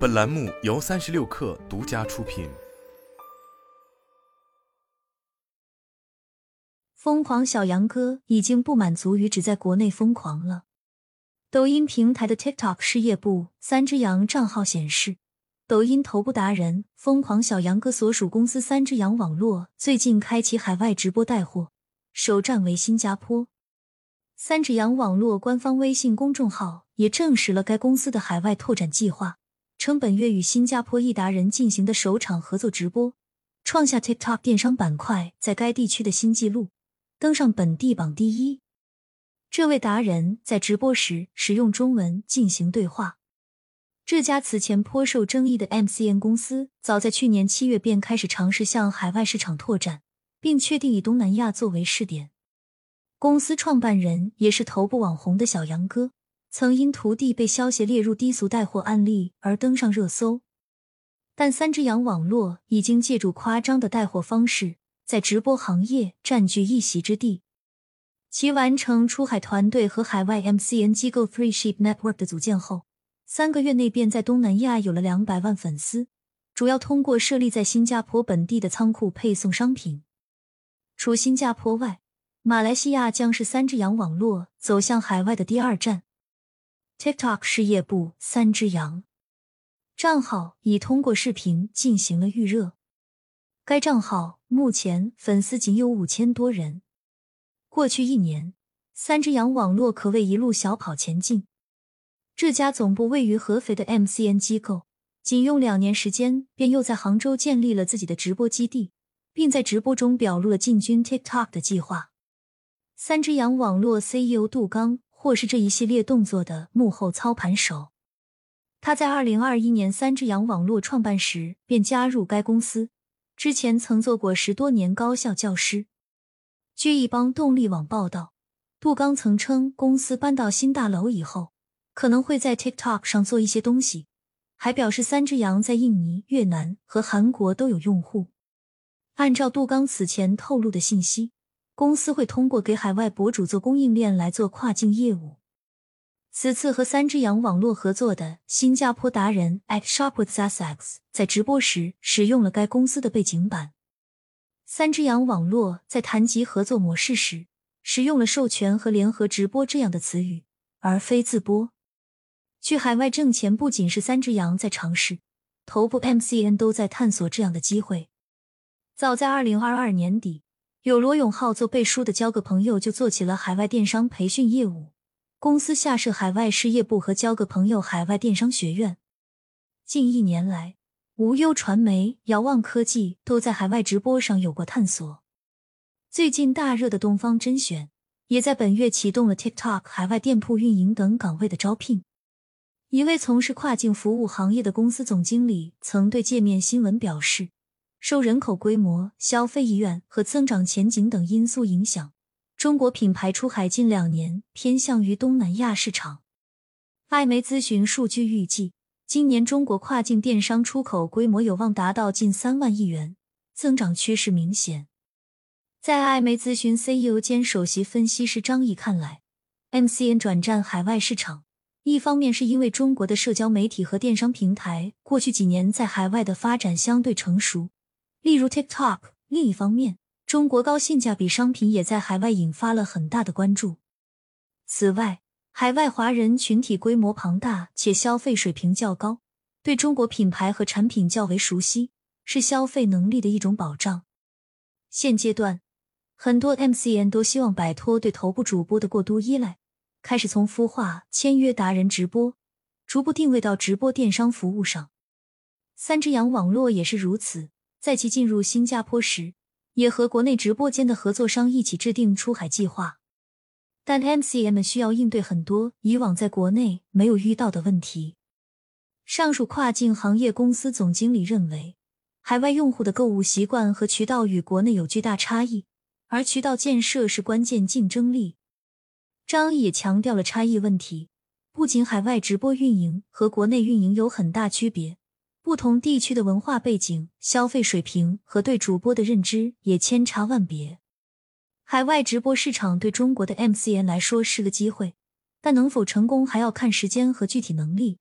本栏目由三十六氪独家出品。疯狂小杨哥已经不满足于只在国内疯狂了。抖音平台的 TikTok 事业部三只羊账号显示，抖音头部达人疯狂小杨哥所属公司三只羊网络最近开启海外直播带货，首站为新加坡。三只羊网络官方微信公众号也证实了该公司的海外拓展计划，称本月与新加坡一达人进行的首场合作直播，创下 TikTok 电商板块在该地区的新纪录，登上本地榜第一。这位达人在直播时使用中文进行对话。这家此前颇受争议的 MCN 公司，早在去年七月便开始尝试向海外市场拓展，并确定以东南亚作为试点。公司创办人也是头部网红的小杨哥，曾因徒弟被消息列入低俗带货案例而登上热搜。但三只羊网络已经借助夸张的带货方式，在直播行业占据一席之地。其完成出海团队和海外 MCN 机构 Three Sheep Network 的组建后，三个月内便在东南亚有了两百万粉丝，主要通过设立在新加坡本地的仓库配送商品。除新加坡外，马来西亚将是三只羊网络走向海外的第二站。TikTok 事业部三只羊账号已通过视频进行了预热，该账号目前粉丝仅有五千多人。过去一年，三只羊网络可谓一路小跑前进。这家总部位于合肥的 MCN 机构，仅用两年时间便又在杭州建立了自己的直播基地，并在直播中表露了进军 TikTok 的计划。三只羊网络 CEO 杜刚或是这一系列动作的幕后操盘手。他在二零二一年三只羊网络创办时便加入该公司，之前曾做过十多年高校教师。据一帮动力网报道，杜刚曾称公司搬到新大楼以后，可能会在 TikTok 上做一些东西，还表示三只羊在印尼、越南和韩国都有用户。按照杜刚此前透露的信息。公司会通过给海外博主做供应链来做跨境业务。此次和三只羊网络合作的新加坡达人 At Shop with Sussex 在直播时使用了该公司的背景板。三只羊网络在谈及合作模式时，使用了授权和联合直播这样的词语，而非自播。去海外挣钱不仅是三只羊在尝试，头部 MCN 都在探索这样的机会。早在二零二二年底。有罗永浩做背书的交个朋友，就做起了海外电商培训业务。公司下设海外事业部和交个朋友海外电商学院。近一年来，无忧传媒、遥望科技都在海外直播上有过探索。最近大热的东方甄选也在本月启动了 TikTok 海外店铺运营等岗位的招聘。一位从事跨境服务行业的公司总经理曾对界面新闻表示。受人口规模、消费意愿和增长前景等因素影响，中国品牌出海近两年偏向于东南亚市场。艾媒咨询数据预计，今年中国跨境电商出口规模有望达到近三万亿元，增长趋势明显。在艾媒咨询 CEO 兼首席分析师张毅看来，MCN 转战海外市场，一方面是因为中国的社交媒体和电商平台过去几年在海外的发展相对成熟。例如 TikTok。另一方面，中国高性价比商品也在海外引发了很大的关注。此外，海外华人群体规模庞大且消费水平较高，对中国品牌和产品较为熟悉，是消费能力的一种保障。现阶段，很多 MCN 都希望摆脱对头部主播的过度依赖，开始从孵化、签约达人直播，逐步定位到直播电商服务上。三只羊网络也是如此。在其进入新加坡时，也和国内直播间的合作商一起制定出海计划。但 MCM 需要应对很多以往在国内没有遇到的问题。上述跨境行业公司总经理认为，海外用户的购物习惯和渠道与国内有巨大差异，而渠道建设是关键竞争力。张毅也强调了差异问题，不仅海外直播运营和国内运营有很大区别。不同地区的文化背景、消费水平和对主播的认知也千差万别。海外直播市场对中国的 MCN 来说是个机会，但能否成功还要看时间和具体能力。